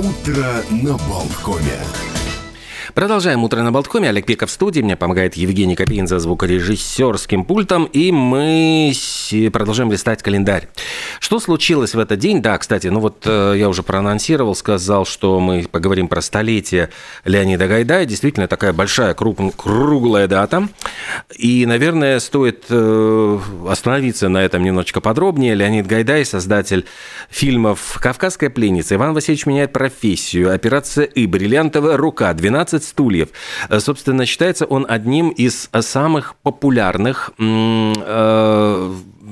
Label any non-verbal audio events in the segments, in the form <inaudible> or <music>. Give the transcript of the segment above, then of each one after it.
Утро на Болткоме. Продолжаем «Утро на Болткоме». Олег Пеков в студии. Мне помогает Евгений Копейн за звукорежиссерским пультом. И мы продолжаем листать календарь. Что случилось в этот день? Да, кстати, ну вот э, я уже проанонсировал, сказал, что мы поговорим про столетие Леонида Гайдая. Действительно, такая большая, круглая дата. И, наверное, стоит э, остановиться на этом немножечко подробнее. Леонид Гайдай, создатель фильмов «Кавказская пленница», «Иван Васильевич меняет профессию», «Операция И», «Бриллиантовая рука», «12 15 стульев. Э, собственно, считается он одним из самых популярных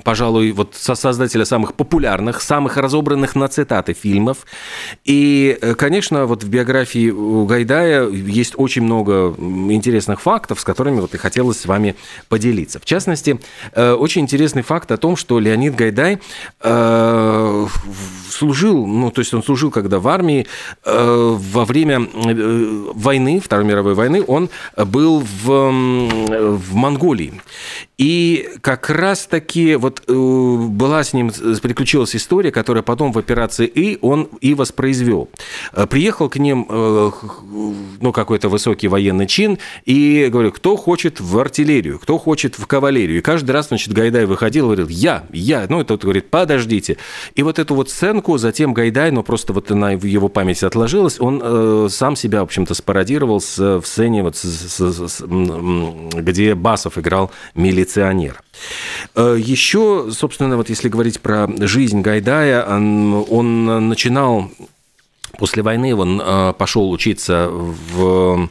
пожалуй, вот создателя самых популярных, самых разобранных на цитаты фильмов. И, э, конечно, вот в биографии Гайдая есть очень много интересных фактов, с которыми вот и хотелось с вами поделиться. В частности, э, очень интересный факт о том, что Леонид Гайдай э, служил, ну, то есть он служил, когда в армии, во время войны, Второй мировой войны, он был в, в Монголии. И как раз-таки вот э, была с ним, приключилась история, которая потом в операции «И» он и воспроизвел. Э, приехал к ним э, ну, какой-то высокий военный чин и говорю, кто хочет в артиллерию, кто хочет в кавалерию. И каждый раз, значит, Гайдай выходил и говорил, я, я. Ну, это вот говорит, подождите. И вот эту вот сценку затем Гайдай, ну, просто вот она в его памяти отложилась, он сам себя, в общем-то, спародировал в сцене, вот, с, с, с, где Басов играл милиционер Еще, собственно, вот если говорить про жизнь Гайдая, он начинал После войны он э, пошел учиться в,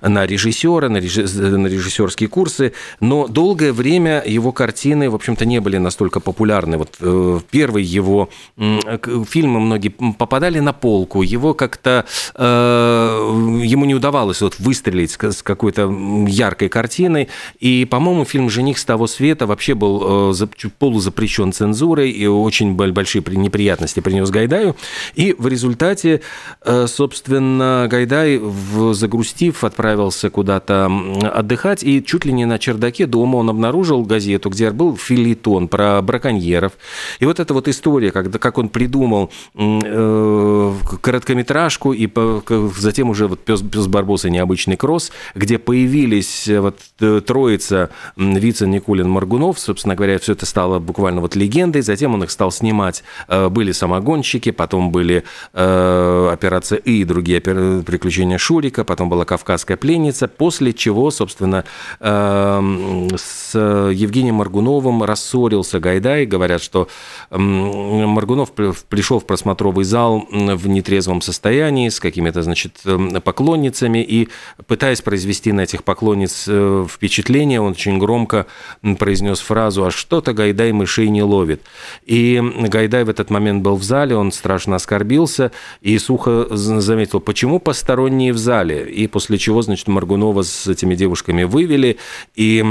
на режиссера, на, режиссерские курсы, но долгое время его картины, в общем-то, не были настолько популярны. Вот э, первый его фильмы многие попадали на полку, его как-то э, ему не удавалось вот выстрелить с какой-то яркой картиной, и, по-моему, фильм «Жених с того света» вообще был полузапрещен цензурой и очень большие неприятности принес Гайдаю, и в результате Э, собственно, Гайдай, загрустив, отправился куда-то отдыхать, и чуть ли не на чердаке дома он обнаружил газету, где был филитон про браконьеров. И вот эта вот история, когда, как он придумал э, короткометражку, и затем уже вот «Пес, пес Барбоса. Необычный кросс», где появились э, вот троица Вица, Никулин, Маргунов, собственно говоря, все это стало буквально вот легендой, затем он их стал снимать, были самогонщики, потом были операция «И» и другие приключения Шурика, потом была «Кавказская пленница», после чего, собственно, эм, с Евгением Маргуновым рассорился Гайдай. Говорят, что Маргунов пришел в просмотровый зал в нетрезвом состоянии с какими-то, значит, эм, поклонницами, и пытаясь произвести на этих поклонниц э, впечатление, он очень громко произнес фразу «А что-то Гайдай мышей не ловит». И Гайдай в этот момент был в зале, он страшно оскорбился, и сухо заметил, почему посторонние в зале, и после чего, значит, Маргунова с этими девушками вывели, и,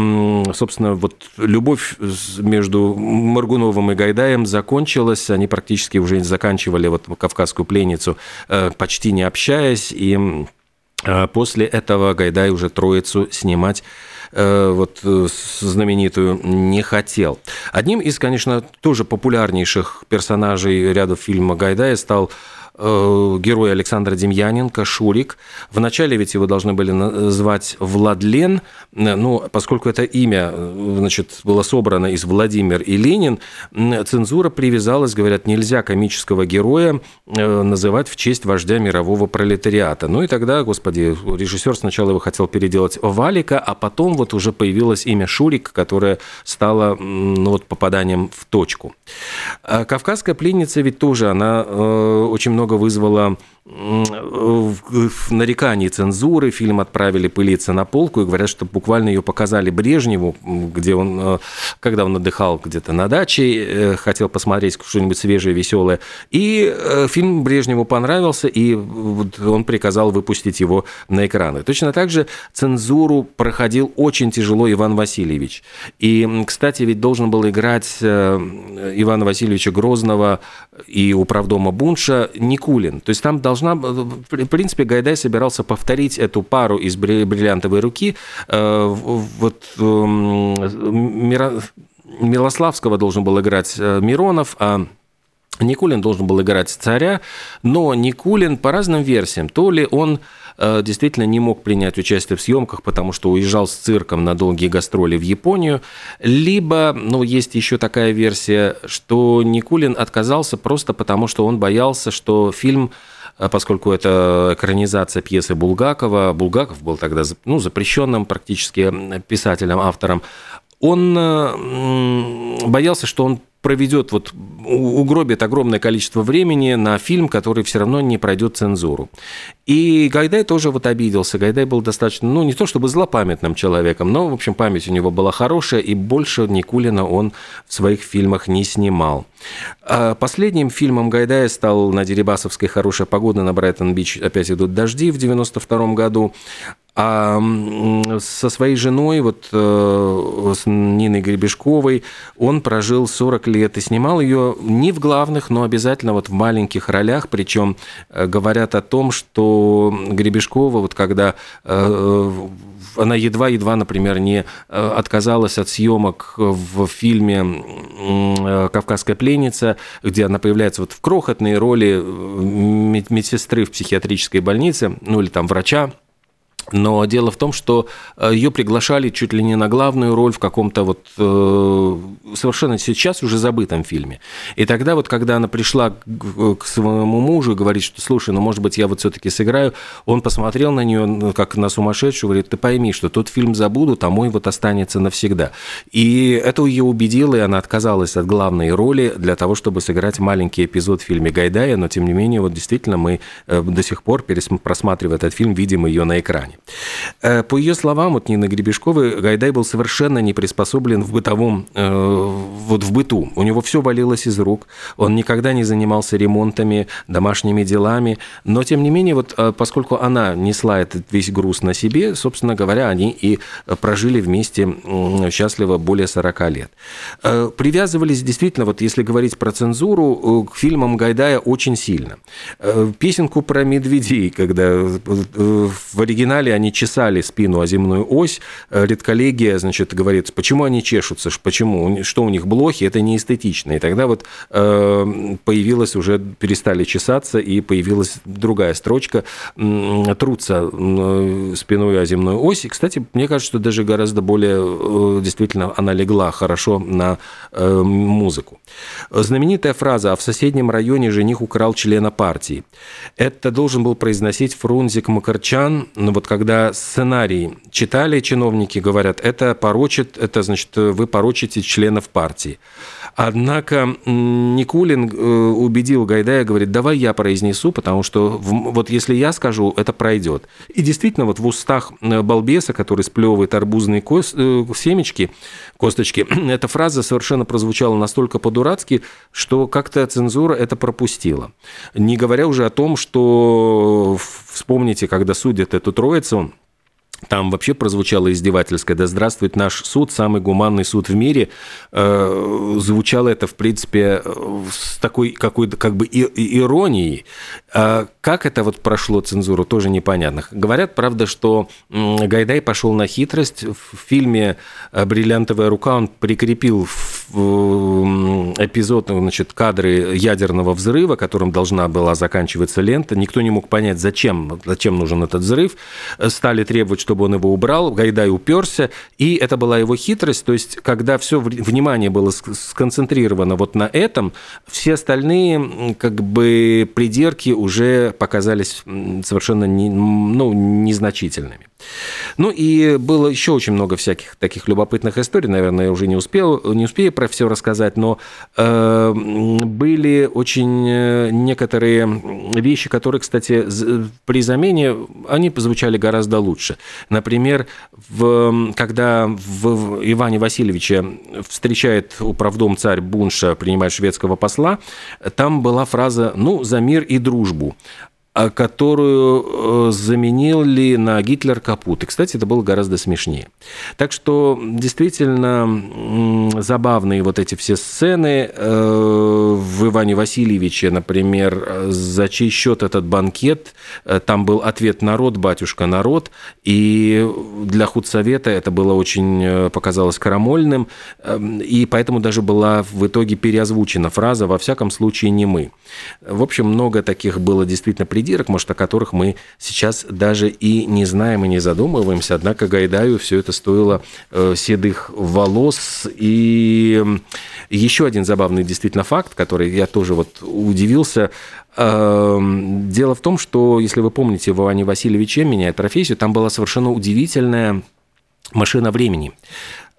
собственно, вот любовь между Маргуновым и Гайдаем закончилась, они практически уже заканчивали вот «Кавказскую пленницу», э, почти не общаясь, и э, после этого Гайдай уже «Троицу» снимать э, вот знаменитую не хотел. Одним из, конечно, тоже популярнейших персонажей ряда фильма Гайдая стал герой Александра Демьяненко, Шурик. Вначале ведь его должны были назвать Владлен, ну, поскольку это имя, значит, было собрано из Владимир и Ленин, цензура привязалась, говорят, нельзя комического героя э, называть в честь вождя мирового пролетариата. Ну и тогда, господи, режиссер сначала его хотел переделать Валика, а потом вот уже появилось имя Шурик, которое стало ну, вот попаданием в точку. Кавказская пленница ведь тоже, она э, очень много много вызвало нареканий цензуры, фильм отправили пылиться на полку и говорят, что буквально ее показали Брежневу, где он, э, когда он отдыхал где-то на даче, э, хотел посмотреть что-нибудь свежее, веселое. И э, фильм Брежневу понравился, и он приказал выпустить его на экраны. Точно так же цензуру проходил очень тяжело Иван Васильевич. И, кстати, ведь должен был играть Ивана Васильевича Грозного и управдома Бунша Никулин. То есть там должна... В принципе, Гайдай собирался повторить эту пару из «Бриллиантовой руки». Э, вот эм, Милославского должен был играть э, Миронов, а Никулин должен был играть царя, но Никулин по разным версиям, то ли он э, действительно не мог принять участие в съемках, потому что уезжал с цирком на долгие гастроли в Японию, либо, ну, есть еще такая версия, что Никулин отказался просто потому, что он боялся, что фильм поскольку это экранизация пьесы Булгакова, Булгаков был тогда ну, запрещенным практически писателем, автором, он э, боялся, что он проведет, вот угробит огромное количество времени на фильм, который все равно не пройдет цензуру. И Гайдай тоже вот обиделся. Гайдай был достаточно, ну, не то чтобы злопамятным человеком, но, в общем, память у него была хорошая, и больше Никулина он в своих фильмах не снимал. А последним фильмом Гайдая стал «На Дерибасовской хорошая погода», на Брайтон-Бич опять идут дожди в 92 году. А со своей женой, вот э, с Ниной Гребешковой, он прожил 40 лет и снимал ее не в главных, но обязательно вот в маленьких ролях. Причем э, говорят о том, что Гребешкова, вот когда э, она едва-едва, например, не отказалась от съемок в фильме «Кавказская пленница», где она появляется вот в крохотной роли медсестры в психиатрической больнице, ну или там врача, но дело в том, что э, ее приглашали чуть ли не на главную роль в каком-то вот э, совершенно сейчас уже забытом фильме. И тогда вот, когда она пришла к своему мужу и говорит, что, слушай, ну, может быть, я вот все-таки сыграю, он посмотрел на нее ну, как на сумасшедшую, говорит, ты пойми, что тот фильм забудут, а мой вот останется навсегда. И это ее убедило, и она отказалась от главной роли для того, чтобы сыграть маленький эпизод в фильме Гайдая, но, тем не менее, вот действительно мы э, до сих пор, просматривая этот фильм, видим ее на экране. Казани. Э, по ее словам, вот Нины Гребешковой, Гайдай был совершенно не приспособлен в бытовом, э, вот в быту. У него все валилось из рук, он никогда не занимался ремонтами, домашними делами, но тем не менее, вот э, поскольку она несла этот весь груз на себе, собственно говоря, они и прожили вместе счастливо более 40 лет. Привязывались действительно, вот если говорить про цензуру, к фильмам Гайдая очень сильно. Песенку про медведей, когда в оригинале оригинале они чесали спину о земную ось. Э, редколлегия, значит, говорит, почему они чешутся, почему, что у них блохи, это не эстетично. И тогда вот э, появилась уже, перестали чесаться, и появилась другая строчка, трутся спиной о земную ось. И, кстати, мне кажется, что даже гораздо более, э, действительно, она легла хорошо на музыку. Знаменитая фраза «А в соседнем районе жених украл члена партии». Это должен был произносить Фрунзик Макарчан, ну вот когда сценарий читали чиновники, говорят, это порочит, это значит, вы порочите членов партии. Однако Никулин э, убедил Гайдая, говорит, давай я произнесу, потому что вот если я скажу, это пройдет. И действительно, вот в устах э, балбеса, который сплевывает арбузные кост, э, семечки, косточки, <clears throat> эта фраза совершенно прозвучала настолько по-дурацки, что как-то цензура это пропустила. Не говоря уже о том, что вспомните, когда судят эту троицу, там вообще прозвучало издевательское «Да здравствует наш суд, самый гуманный суд в мире». Э, звучало это, в принципе, с такой какой-то как бы иронией. А как это вот прошло цензуру, тоже непонятно. Говорят, правда, что Гайдай пошел на хитрость. В фильме «Бриллиантовая рука» он прикрепил эпизод, значит, кадры ядерного взрыва, которым должна была заканчиваться лента. Никто не мог понять, зачем, зачем нужен этот взрыв. Стали требовать, чтобы он его убрал. Гайдай уперся, и это была его хитрость. То есть, когда все внимание было сконцентрировано вот на этом, все остальные как бы придирки уже показались совершенно не, ну, незначительными. Ну и было еще очень много всяких таких любопытных историй, наверное, я уже не успел, не успею про все рассказать, но э, были очень э, некоторые вещи, которые, кстати, при замене, они звучали гораздо лучше. Например, в, когда в Иване Васильевиче встречает управдом царь Бунша, принимает шведского посла, там была фраза «ну, за мир и дружбу». А которую э, заменили на Гитлер Капут. И, кстати, это было гораздо смешнее. Так что действительно забавные вот эти все сцены э, в Иване Васильевиче, например, за чей счет этот банкет, э, там был ответ «народ, батюшка, народ», и для худсовета это было очень, показалось крамольным, эм, и поэтому даже была в итоге переозвучена фраза «во всяком случае не мы». В общем, много таких было действительно придирок, может, о которых мы сейчас даже и не знаем и не задумываемся. Однако Гайдаю все это стоило э, седых волос. И еще один забавный действительно факт, который я тоже вот удивился. Эм, дело в том, что, если вы помните, в Иване Васильевиче «Меняет профессию», там была совершенно удивительная машина времени.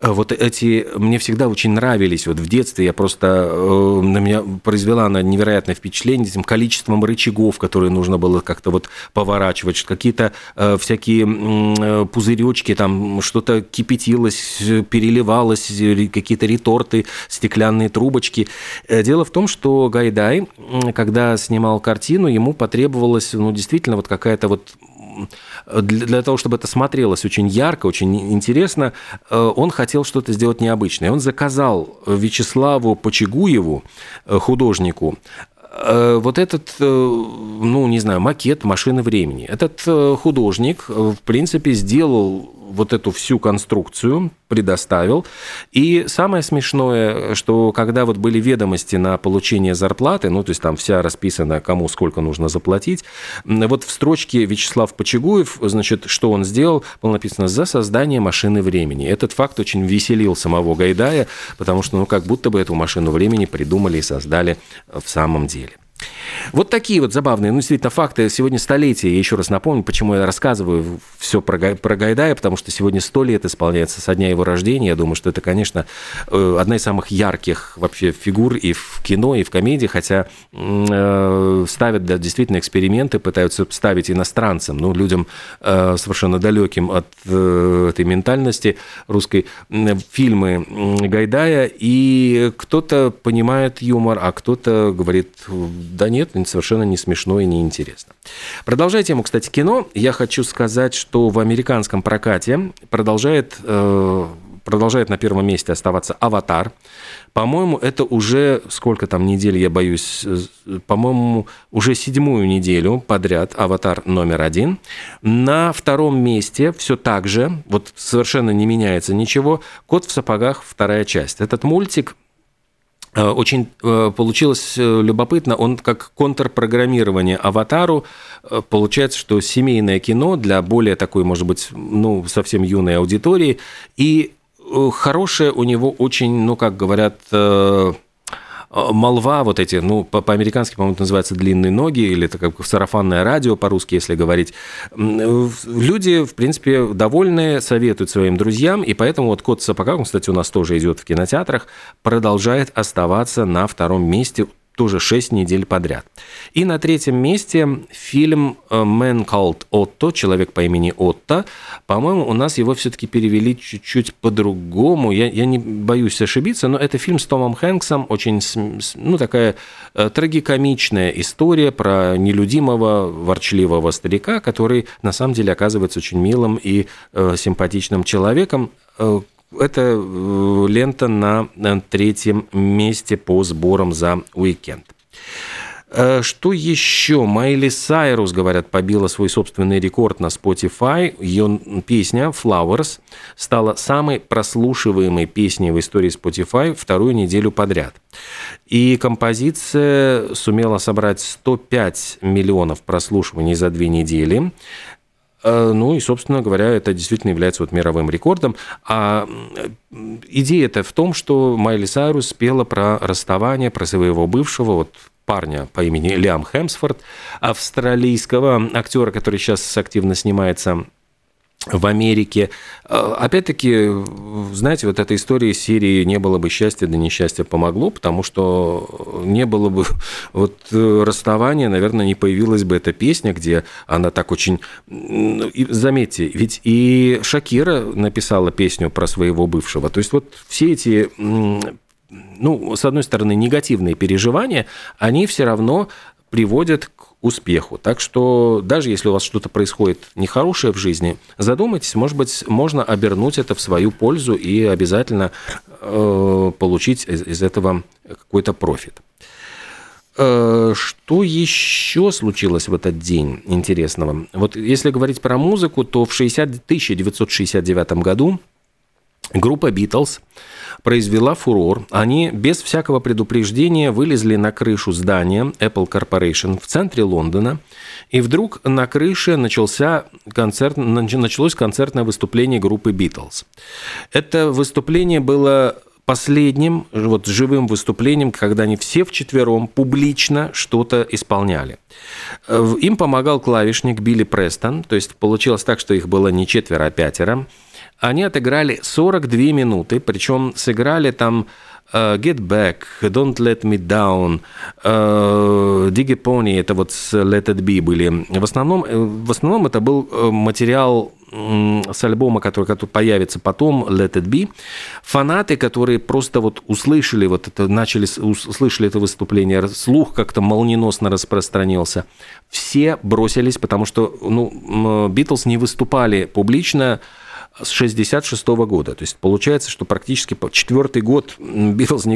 Э, вот эти мне всегда очень нравились. Вот в детстве я просто э, на меня произвела она невероятное впечатление этим количеством рычагов, которые нужно было как-то вот поворачивать, какие-то э, всякие э, пузыречки, там что-то кипятилось, переливалось, какие-то реторты, стеклянные трубочки. Э, дело в том, что Гайдай, когда снимал картину, ему потребовалась, ну, действительно, вот какая-то вот для, того, чтобы это смотрелось очень ярко, очень интересно, э, он хотел что-то сделать необычное. Он заказал Вячеславу Почегуеву, э, художнику, э, вот этот, ну, не знаю, макет машины времени. Этот художник, в принципе, сделал вот эту всю конструкцию предоставил. И самое смешное, что когда вот были ведомости на получение зарплаты, ну, то есть там вся расписана, кому сколько нужно заплатить, вот в строчке Вячеслав Почегуев, значит, что он сделал, было написано «за создание машины времени». Этот факт очень веселил самого Гайдая, потому что, ну, как будто бы эту машину времени придумали и создали в самом деле. Вот такие вот забавные, ну, действительно, факты. Сегодня столетие. Я еще раз напомню, почему я рассказываю все про, про Гайдая, потому что сегодня сто лет исполняется со дня его рождения. Я думаю, что это, конечно, э, одна из самых ярких вообще фигур и в кино, и в комедии, хотя э, ставят да, действительно эксперименты, пытаются ставить иностранцам, ну, людям э, совершенно далеким от этой ментальности русской, фильмы Гайдая, и кто-то понимает юмор, а кто-то говорит, да нет, совершенно не смешно и не интересно. Продолжая тему, кстати, кино, я хочу сказать, что в американском прокате продолжает, э, продолжает на первом месте оставаться «Аватар». По-моему, это уже, сколько там недель, я боюсь, э, по-моему, уже седьмую неделю подряд «Аватар» номер один. На втором месте все так же, вот совершенно не меняется ничего, «Кот в сапогах» вторая часть. Этот мультик очень э, получилось э, любопытно, он как контрпрограммирование аватару, получается, что семейное кино для более такой, может быть, ну, совсем юной аудитории, и хорошее у него очень, ну, как говорят, молва, вот эти, ну, по-американски, по-моему, это называется длинные ноги, или это как сарафанное радио по-русски, если говорить. Люди, в принципе, довольны, советуют своим друзьям, и поэтому вот «Кот в сапогах», кстати, у нас тоже идет в кинотеатрах, продолжает оставаться на втором месте тоже 6 недель подряд. И на третьем месте фильм э, «Man Called Otto», «Человек по имени Отто». По-моему, у нас его все-таки перевели чуть-чуть по-другому. Я, я не боюсь ошибиться, но это фильм с Томом Хэнксом, очень, ну, такая э, трагикомичная история про нелюдимого, ворчливого старика, который на самом деле оказывается очень милым и э, симпатичным человеком, это э, лента на третьем месте по сборам за уикенд. Э, что еще? Майли Сайрус, говорят, побила свой собственный рекорд на Spotify. Ее песня «Flowers» стала самой прослушиваемой песней в истории Spotify вторую неделю подряд. И композиция сумела собрать 105 миллионов прослушиваний за две недели. Э, ну и, собственно говоря, это действительно является вот мировым рекордом. А идея это в том, что Майли Сайрус спела про расставание, про своего бывшего, вот парня по имени Лиам Хемсфорд, австралийского актера, который сейчас активно снимается в Америке. А, опять-таки, знаете, вот эта история серии «Не было бы счастья, да несчастье помогло», потому что не было бы <laughs> вот э, расставания, наверное, не появилась бы эта песня, где она так очень... Заметьте, ведь и Шакира написала песню про своего бывшего. То есть вот все эти ну, с одной стороны, негативные переживания, они все равно приводят к успеху. Так что даже если у вас что-то происходит нехорошее в жизни, задумайтесь, может быть, можно обернуть это в свою пользу и обязательно э, получить из, из этого какой-то профит. Э, что еще случилось в этот день интересного? Вот если говорить про музыку, то в 60, 1969 году группа Beatles произвела фурор. Они без всякого предупреждения вылезли на крышу здания Apple Corporation в центре Лондона, и вдруг на крыше начался концерт, началось концертное выступление группы Beatles. Это выступление было последним вот живым выступлением, когда они все вчетвером публично что-то исполняли. Им помогал клавишник Билли Престон, то есть получилось так, что их было не четверо, а пятеро. Они отыграли 42 минуты, причем сыграли там uh, Get Back, Don't Let Me Down, uh, Diggy Pony, это вот с Let It Be были. В основном, э, в основном это был материал с альбома, который, который появится потом, Let It Be, фанаты, которые просто вот услышали вот это, начали, услышали это выступление, слух как-то молниеносно распространился, все бросились, потому что, ну, Битлз не выступали публично, с 66 года. То есть получается, что практически четвертый год Битлз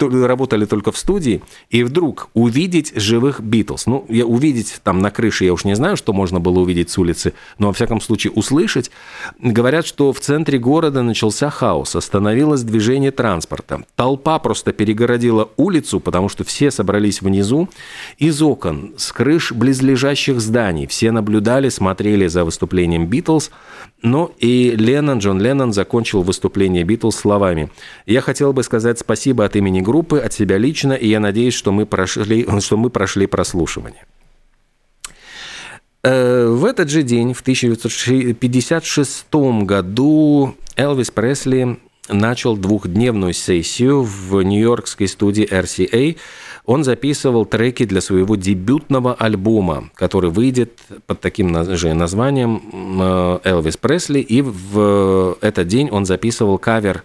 работали только в студии, и вдруг увидеть живых Битлз, ну, я увидеть там на крыше, я уж не знаю, что можно было увидеть с улицы, но во всяком случае услышать, говорят, что в центре города начался хаос, остановилось движение транспорта. Толпа просто перегородила улицу, потому что все собрались внизу, из окон, с крыш близлежащих зданий, все наблюдали, смотрели за выступлением Битлз, ну и Леннон, Джон Леннон закончил выступление Битлз словами «Я хотел бы сказать спасибо от имени группы, от себя лично, и я надеюсь, что мы прошли, что мы прошли прослушивание». Э, в этот же день, в 1956 году, Элвис Пресли начал двухдневную сессию в нью-йоркской студии RCA – он записывал треки для своего дебютного альбома, который выйдет под таким же названием э, «Элвис Пресли», и в этот день он записывал кавер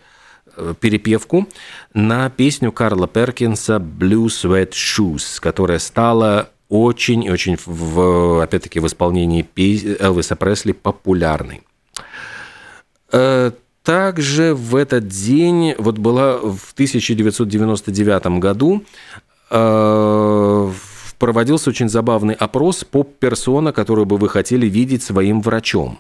э, перепевку на песню Карла Перкинса «Blue Sweat Shoes», которая стала очень-очень, в, опять-таки, в исполнении Элвиса Пресли популярной. Э, также в этот день, вот была в 1999 году Э, проводился очень забавный опрос поп-персона, которую бы вы хотели видеть своим врачом.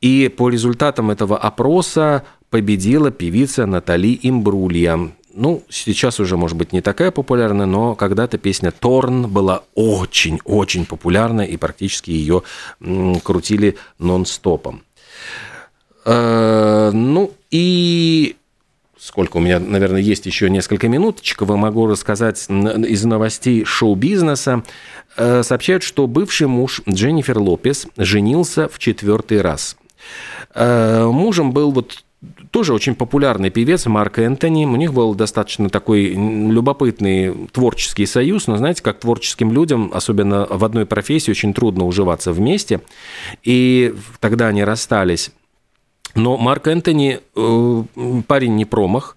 И по результатам этого опроса победила певица Натали Имбрулья. Ну, сейчас уже, может быть, не такая популярная, но когда-то песня «Торн» была очень-очень популярна, и практически ее крутили нон-стопом. Э, ну, и сколько у меня, наверное, есть еще несколько минуточек, вы могу рассказать из новостей шоу-бизнеса. Э, сообщают, что бывший муж Дженнифер Лопес женился в четвертый раз. Э, мужем был вот тоже очень популярный певец Марк Энтони. У них был достаточно такой любопытный творческий союз, но знаете, как творческим людям, особенно в одной профессии, очень трудно уживаться вместе. И тогда они расстались. Но Марк Энтони э, парень не промах.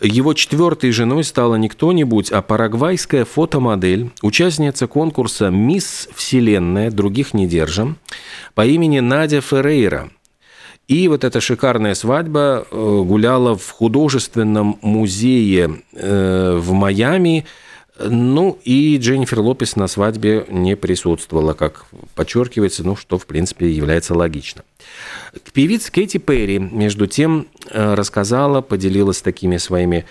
Его четвертой женой стала не кто-нибудь, а парагвайская фотомодель, участница конкурса «Мисс Вселенная», других не держим, по имени Надя Феррейра. И вот эта шикарная свадьба э, гуляла в художественном музее э, в Майами – ну, и Дженнифер Лопес на свадьбе не присутствовала, как подчеркивается, ну, что, в принципе, является логично. Певица Кэти Перри, между тем, э, рассказала, поделилась такими своими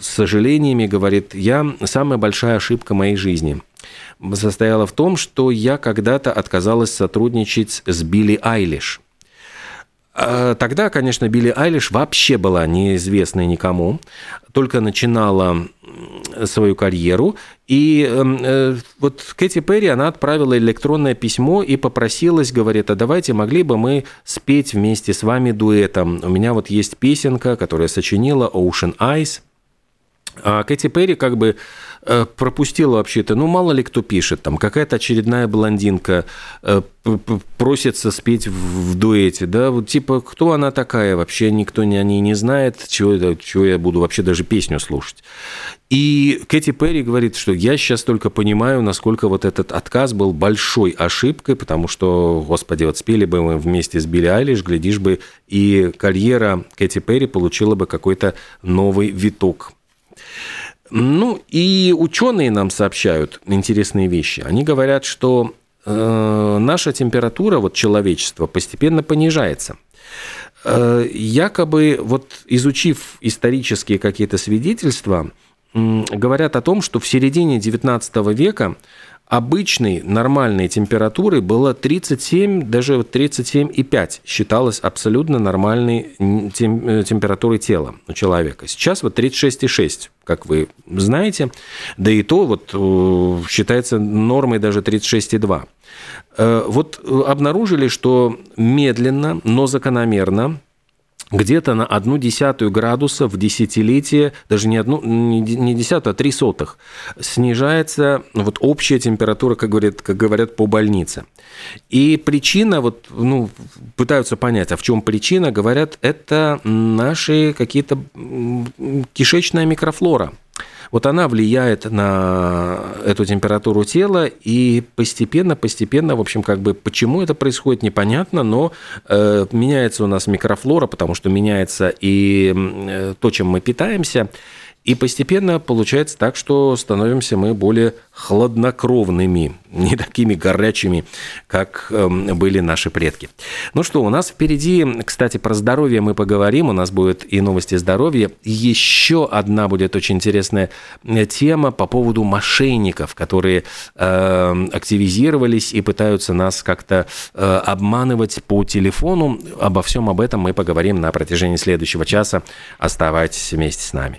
сожалениями, говорит, я самая большая ошибка моей жизни состояла в том, что я когда-то отказалась сотрудничать с Билли Айлиш – тогда, конечно, Билли Айлиш вообще была неизвестной никому, только начинала свою карьеру. И эм, э, вот Кэти Перри, она отправила электронное письмо и попросилась, говорит, а давайте могли бы мы спеть вместе с вами дуэтом. У меня вот есть песенка, которую я сочинила, Ocean Eyes. А Кэти Перри как бы э, пропустила вообще-то, ну, мало ли кто пишет, там, какая-то очередная блондинка э, просится спеть в, дуэте, да, вот типа, кто она такая, вообще никто о ней не знает, чего, чего я буду вообще даже песню слушать. И Кэти Перри говорит, что я сейчас только понимаю, насколько вот этот отказ был большой ошибкой, потому что, господи, вот спели бы мы вместе с Билли Айлиш, глядишь бы, и карьера Кэти Перри получила бы какой-то новый виток ну, и ученые нам сообщают интересные вещи. Они говорят, что э, наша температура, вот человечества, постепенно понижается. Э, якобы, вот изучив исторические какие-то свидетельства, э, говорят о том, что в середине XIX века обычной нормальной температуры было 37, даже 37,5 считалось абсолютно нормальной э, температурой тела у человека. Сейчас вот 36,6, как вы знаете, да и то вот э, считается нормой даже 36,2. Э, вот обнаружили, что медленно, но закономерно где-то на одну десятую градуса в десятилетие, даже не одну, не десятую, а три сотых, снижается ну, вот общая температура, как говорят, как говорят по больнице. И причина, вот, ну, пытаются понять, а в чем причина, говорят, это наши какие-то кишечная микрофлора – вот она влияет на эту температуру тела, и постепенно, постепенно, в общем, как бы почему это происходит, непонятно, но э, меняется у нас микрофлора, потому что меняется и э, то, чем мы питаемся, и постепенно получается так, что становимся мы более хладнокровными, <laughs> не такими горячими, как эм, были наши предки. Ну что, у нас впереди, кстати, про здоровье мы поговорим, у нас будет и новости здоровья. Еще одна будет очень интересная э, тема по поводу мошенников, которые э, активизировались и пытаются нас как-то э, обманывать по телефону. Обо всем об этом мы поговорим на протяжении следующего часа. Оставайтесь вместе с нами.